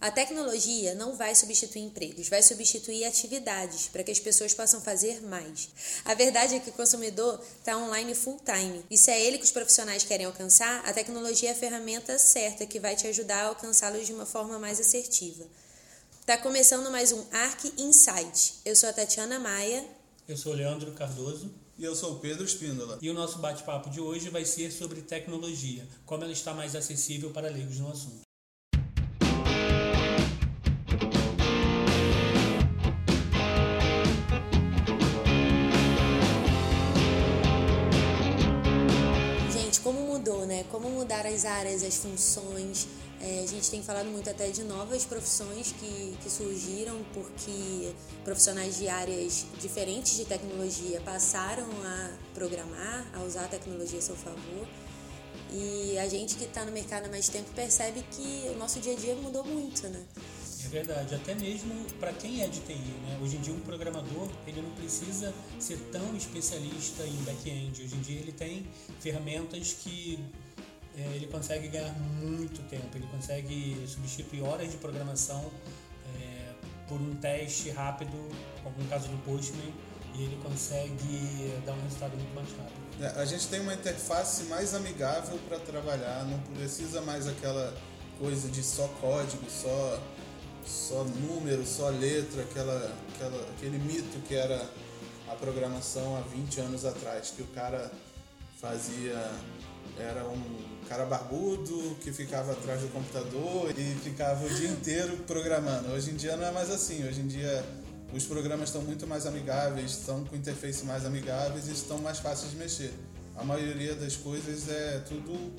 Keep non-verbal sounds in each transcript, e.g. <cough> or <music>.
A tecnologia não vai substituir empregos, vai substituir atividades para que as pessoas possam fazer mais. A verdade é que o consumidor está online full time e se é ele que os profissionais querem alcançar, a tecnologia é a ferramenta certa que vai te ajudar a alcançá-los de uma forma mais assertiva. Está começando mais um Arc Insight. Eu sou a Tatiana Maia. Eu sou o Leandro Cardoso. E eu sou o Pedro Espíndola. E o nosso bate-papo de hoje vai ser sobre tecnologia, como ela está mais acessível para leigos no assunto. Como mudar as áreas, as funções. É, a gente tem falado muito até de novas profissões que, que surgiram porque profissionais de áreas diferentes de tecnologia passaram a programar, a usar a tecnologia a seu favor. E a gente que está no mercado há mais tempo percebe que o nosso dia a dia mudou muito, né? É verdade, até mesmo para quem é de TI, né? Hoje em dia um programador, ele não precisa ser tão especialista em back-end. Hoje em dia ele tem ferramentas que é, ele consegue ganhar muito tempo, ele consegue substituir horas de programação é, por um teste rápido, como no caso do Postman, e ele consegue dar um resultado muito mais rápido. É, a gente tem uma interface mais amigável para trabalhar, não precisa mais aquela coisa de só código, só, só número, só letra, aquela, aquela, aquele mito que era a programação há 20 anos atrás, que o cara fazia era um cara barbudo que ficava atrás do computador e ficava o dia inteiro programando. Hoje em dia não é mais assim. Hoje em dia os programas estão muito mais amigáveis, estão com interface mais amigáveis e estão mais fáceis de mexer. A maioria das coisas é tudo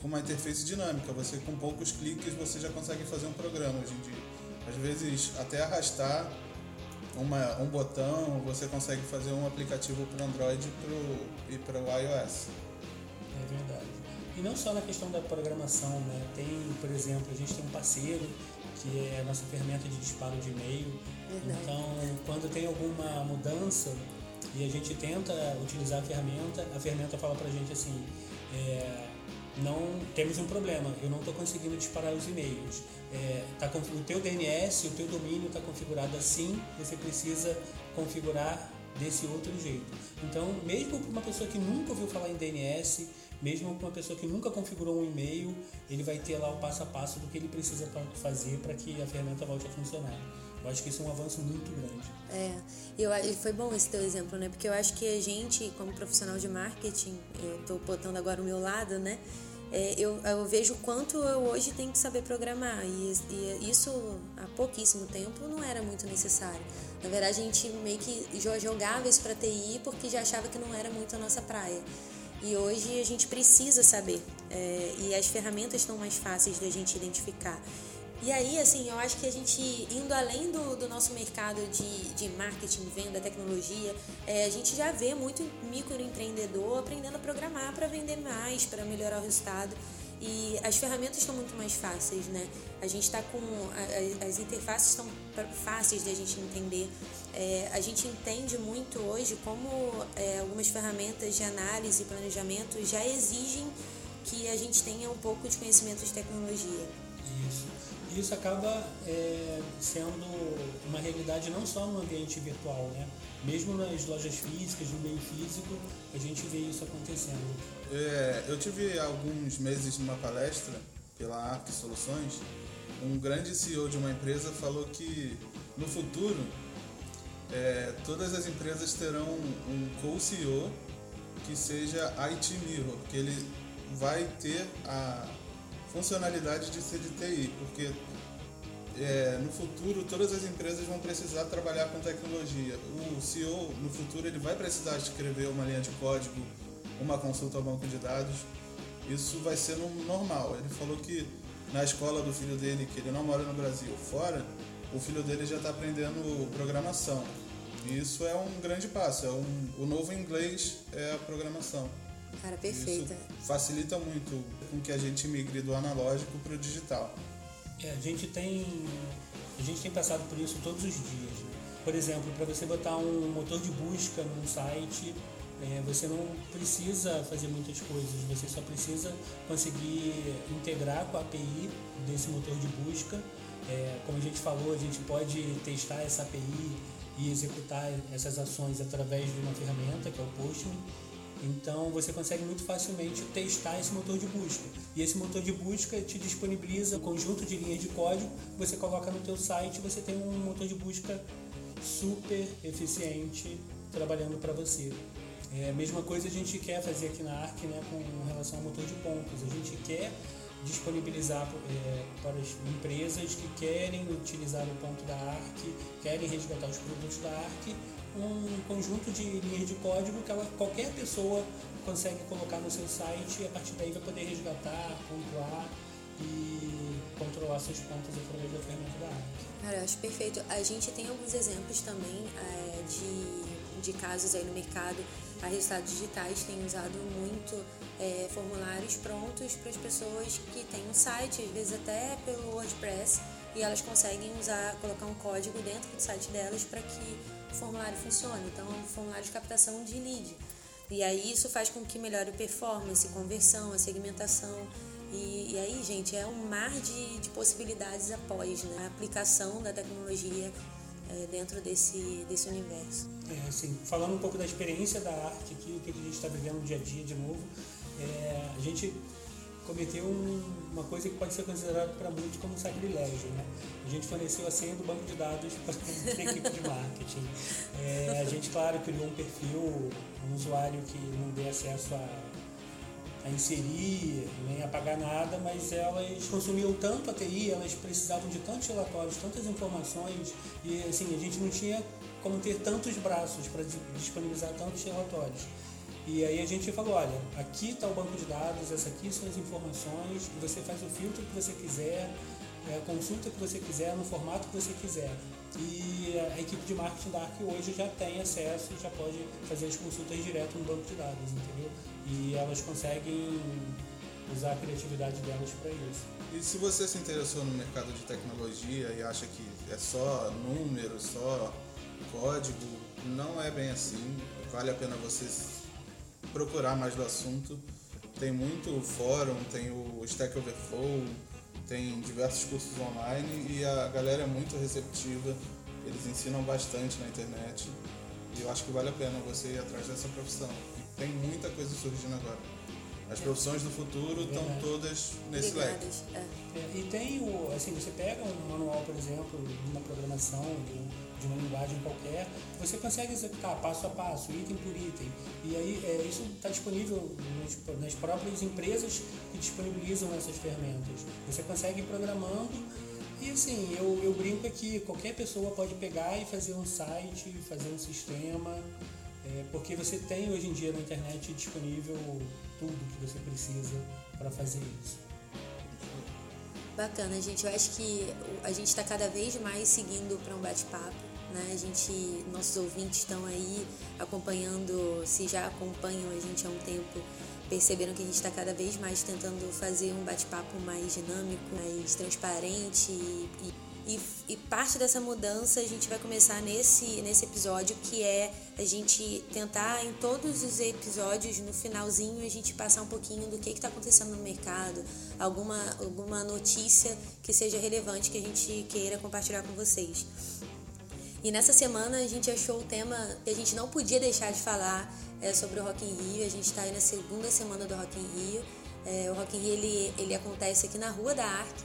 com uma interface dinâmica. Você com poucos cliques você já consegue fazer um programa hoje em dia. Às vezes até arrastar uma, um botão você consegue fazer um aplicativo para Android pro, e para o iOS. É verdade. E não só na questão da programação, né? Tem, por exemplo, a gente tem um parceiro que é a nossa ferramenta de disparo de e-mail. Então, quando tem alguma mudança e a gente tenta utilizar a ferramenta, a ferramenta fala pra gente assim, é, não temos um problema, eu não estou conseguindo disparar os e-mails. É, tá, o teu DNS, o teu domínio está configurado assim, você precisa configurar desse outro jeito. Então, mesmo para uma pessoa que nunca ouviu falar em DNS, mesmo para uma pessoa que nunca configurou um e-mail, ele vai ter lá o passo a passo do que ele precisa fazer para que a ferramenta volte a funcionar. Eu acho que isso é um avanço muito grande. É, eu, foi bom esse teu exemplo, né? Porque eu acho que a gente, como profissional de marketing, eu estou botando agora o meu lado, né? É, eu, eu, vejo quanto eu hoje tenho que saber programar e, e, isso há pouquíssimo tempo não era muito necessário. Na verdade, a gente meio que jogava isso para TI porque já achava que não era muito a nossa praia. E hoje a gente precisa saber. É, e as ferramentas estão mais fáceis da gente identificar. E aí, assim, eu acho que a gente, indo além do, do nosso mercado de, de marketing, venda, tecnologia, é, a gente já vê muito microempreendedor aprendendo a programar para vender mais, para melhorar o resultado. E as ferramentas estão muito mais fáceis, né? A gente está com. as interfaces estão fáceis da gente entender. É, a gente entende muito hoje como é, algumas ferramentas de análise e planejamento já exigem que a gente tenha um pouco de conhecimento de tecnologia. Isso. Isso acaba é, sendo uma realidade não só no ambiente virtual, né? Mesmo nas lojas físicas, no meio físico, a gente vê isso acontecendo. É, eu tive alguns meses numa palestra pela Arc Soluções. Um grande CEO de uma empresa falou que no futuro é, todas as empresas terão um co-CEO que seja IT Mirror, que ele vai ter a funcionalidade de ser de TI, porque é, no futuro todas as empresas vão precisar trabalhar com tecnologia. O CEO no futuro ele vai precisar escrever uma linha de código, uma consulta ao banco de dados. Isso vai ser no normal. Ele falou que na escola do filho dele, que ele não mora no Brasil, fora, o filho dele já está aprendendo programação. E isso é um grande passo. É um, o novo inglês é a programação. Cara, perfeita. Isso facilita muito com que a gente migre do analógico para o digital. É, a gente tem a gente tem passado por isso todos os dias. Né? Por exemplo, para você botar um motor de busca num site, é, você não precisa fazer muitas coisas, você só precisa conseguir integrar com a API desse motor de busca É, como a gente falou, a gente pode testar essa API e executar essas ações através de uma ferramenta que é o Postman. Então você consegue muito facilmente testar esse motor de busca. E esse motor de busca te disponibiliza um conjunto de linhas de código, você coloca no teu site, você tem um motor de busca super eficiente trabalhando para você. É, a mesma coisa a gente quer fazer aqui na ARC né, com relação ao motor de pontos. A gente quer disponibilizar é, para as empresas que querem utilizar o ponto da ARC, querem resgatar os produtos da ARC, um conjunto de linhas de código que ela, qualquer pessoa consegue colocar no seu site e a partir daí vai poder resgatar, pontuar e controlar seus pontos através da ferramenta da ARC. Cara, eu acho perfeito. A gente tem alguns exemplos também é, de, de casos aí no mercado a Resultados Digitais tem usado muito é, formulários prontos para as pessoas que têm um site, às vezes até pelo WordPress, e elas conseguem usar, colocar um código dentro do site delas para que formulário funcione. Então, é um formulário de captação de lead. E aí isso faz com que melhore a performance, conversão, a segmentação. E, e aí, gente, é um mar de, de possibilidades após né? a aplicação da tecnologia é, dentro desse, desse universo. É, assim, falando um pouco da experiência da arte aqui, o que a gente está vivendo no dia a dia de novo, é, a gente cometeu um, uma coisa que pode ser considerada para muitos como um sacrilégio. Né? A gente forneceu a senha do banco de dados <laughs> para a equipe de marketing. É, a gente, claro, criou um perfil, um usuário que não dê acesso a a inserir, nem a pagar nada, mas elas consumiam tanto a TI, elas precisavam de tantos relatórios, tantas informações, e assim, a gente não tinha como ter tantos braços para disponibilizar tantos relatórios. E aí a gente falou, olha, aqui está o banco de dados, essa aqui são as informações, e você faz o filtro que você quiser, é, a consulta que você quiser, no formato que você quiser. E a equipe de marketing da Arc hoje já tem acesso, já pode fazer as consultas direto no banco de dados, entendeu? E elas conseguem usar a criatividade delas para isso. E se você se interessou no mercado de tecnologia e acha que é só número, só código, não é bem assim. Vale a pena você procurar mais do assunto. Tem muito fórum, tem o Stack Overflow, tem diversos cursos online e a galera é muito receptiva. Eles ensinam bastante na internet e eu acho que vale a pena você ir atrás dessa profissão. E tem muita coisa surgindo agora. As profissões do futuro estão é todas nesse leque. É. É, e tem o, assim, você pega um manual, por exemplo, de uma programação, de, de uma linguagem qualquer, você consegue executar passo a passo, item por item. E aí é, isso está disponível nas, próprias empresas que disponibilizam essas ferramentas. Você consegue ir programando e assim, eu, eu brinco aqui, qualquer pessoa pode pegar e fazer um site, fazer um sistema, é, porque você tem hoje em dia na internet disponível tudo que você precisa para fazer isso. Bacana, gente. Eu acho que a gente está cada vez mais seguindo para um bate-papo. Né? A gente, nossos ouvintes estão aí acompanhando, se já acompanham a gente há um tempo, perceberam que a gente está cada vez mais tentando fazer um bate-papo mais dinâmico, mais transparente e, e e, parte dessa mudança a gente vai começar nesse, nesse episódio, que é a gente tentar em todos os episódios, no finalzinho, a gente passar um pouquinho do que está acontecendo no mercado, alguma, alguma notícia que seja relevante que a gente queira compartilhar com vocês. E nessa semana a gente achou o tema que a gente não podia deixar de falar é, sobre o Rock in Rio. A gente está aí na segunda semana do Rock in Rio. É, o Rock in Rio ele, ele acontece aqui na Rua da Arte.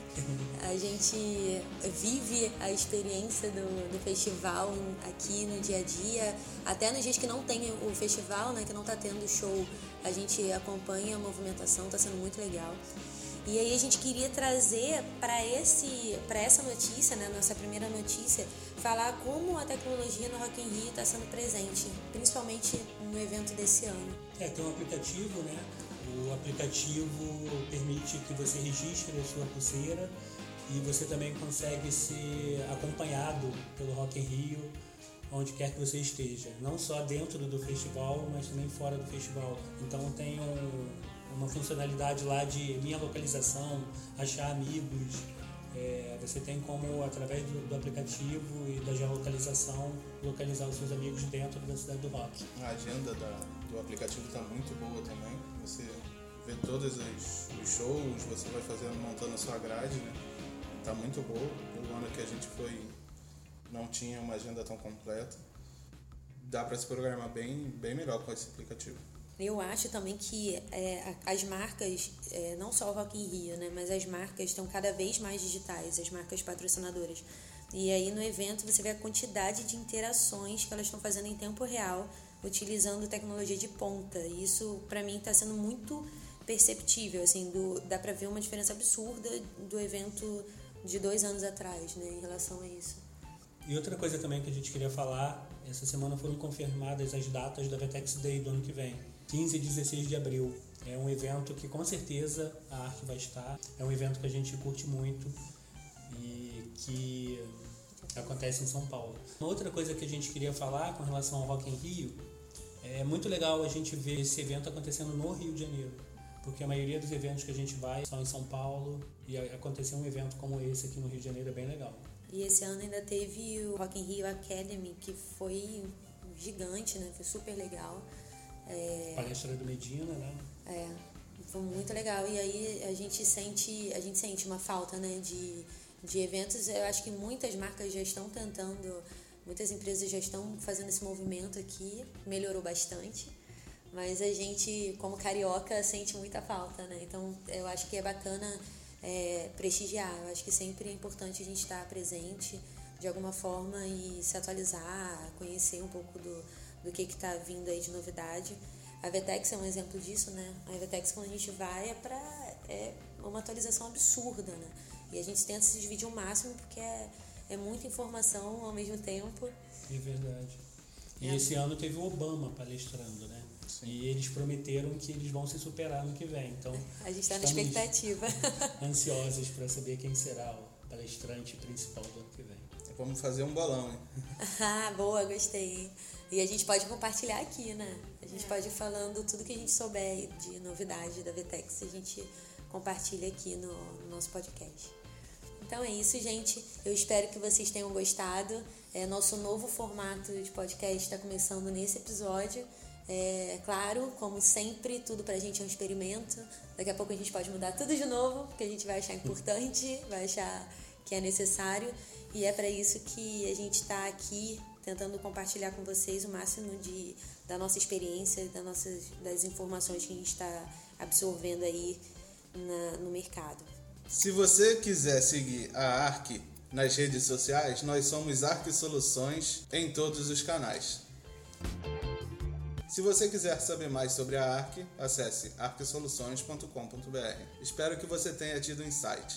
A gente vive a experiência do, do festival aqui no dia a dia, até nos dias que não tem o festival, né, que não está tendo show, a gente acompanha a movimentação, está sendo muito legal. E aí a gente queria trazer para esse para essa notícia, né, nossa primeira notícia, falar como a tecnologia no Rock in Rio está sendo presente, principalmente no evento desse ano. É, tem um aplicativo, né? O aplicativo permite que você registre a sua pulseira e você também consegue ser acompanhado pelo Rock in Rio onde quer que você esteja, não só dentro do festival, mas também fora do festival. Então tem um, uma funcionalidade lá de minha localização, achar amigos. É, você tem como, através do, do, aplicativo e da geolocalização, localizar os seus amigos dentro da cidade do rock. A agenda da, do aplicativo está muito boa também. Você vê todos os, os shows, você vai fazendo, montando a sua grade, né? Tá muito boa. Eu semana que a gente foi não tinha uma agenda tão completa. Dá para se programar bem, bem melhor com esse aplicativo. Eu acho também que é, as marcas, é, não só o Rock in Rio, né, mas as marcas estão cada vez mais digitais, as marcas patrocinadoras. E aí no evento você vê a quantidade de interações que elas estão fazendo em tempo real, utilizando tecnologia de ponta. E isso para mim está sendo muito perceptível, assim, do, dá para ver uma diferença absurda do evento de dois anos atrás, né, em relação a isso. E outra coisa também que a gente queria falar, essa semana foram confirmadas as datas da Vetex Day do ano que vem, 15 e 16 de abril. É um evento que com certeza a Arc vai estar, é um evento que a gente curte muito e que acontece em São Paulo. Uma outra coisa que a gente queria falar com relação ao Rock em Rio, é muito legal a gente ver esse evento acontecendo no Rio de Janeiro porque a maioria dos eventos que a gente vai são em São Paulo e acontecer um evento como esse aqui no Rio de Janeiro é bem legal. E esse ano ainda teve o Rock in Rio Academy, que foi gigante, né? Foi super legal. É... Palestra do Medina, né? É, foi muito legal. E aí a gente sente, a gente sente uma falta, né, de, de eventos. Eu acho que muitas marcas já estão tentando, muitas empresas já estão fazendo esse movimento aqui, melhorou bastante mas a gente, como carioca, sente muita falta, né? Então eu acho que é bacana é, prestigiar. Eu acho que sempre é importante a gente estar presente de alguma forma e se atualizar, conhecer um pouco do, do que está vindo aí de novidade. A Vetex é um exemplo disso, né? A Vetex, quando a gente vai, é para é uma atualização absurda, né? E a gente tenta se dividir o máximo porque é, é muita informação ao mesmo tempo. É verdade. E é. esse ano teve o Obama palestrando, né? Sim. E eles prometeram que eles vão se superar no que vem. Então, a gente está na expectativa. <laughs> ansiosos para saber quem será o palestrante principal do ano que vem. Vamos fazer um bolão, hein? <laughs> ah, boa, gostei. E a gente pode compartilhar aqui, né? A gente é. pode ir falando tudo que a gente souber de novidade da Vetex, a gente compartilha aqui no, no nosso podcast. Então é isso, gente. Eu espero que vocês tenham gostado. É, nosso novo formato de podcast está começando nesse episódio. É claro, como sempre, tudo pra gente é um experimento. Daqui a pouco a gente pode mudar tudo de novo, porque a gente vai achar importante, vai achar que é necessário. E é para isso que a gente está aqui tentando compartilhar com vocês o máximo de, da nossa experiência, das, nossas, das informações que a gente está absorvendo aí na, no mercado. Se você quiser seguir a ARC nas redes sociais, nós somos ARC Soluções em todos os canais. Se você quiser saber mais sobre a ARC, acesse arcsoluções.com.br. Espero que você tenha tido insight.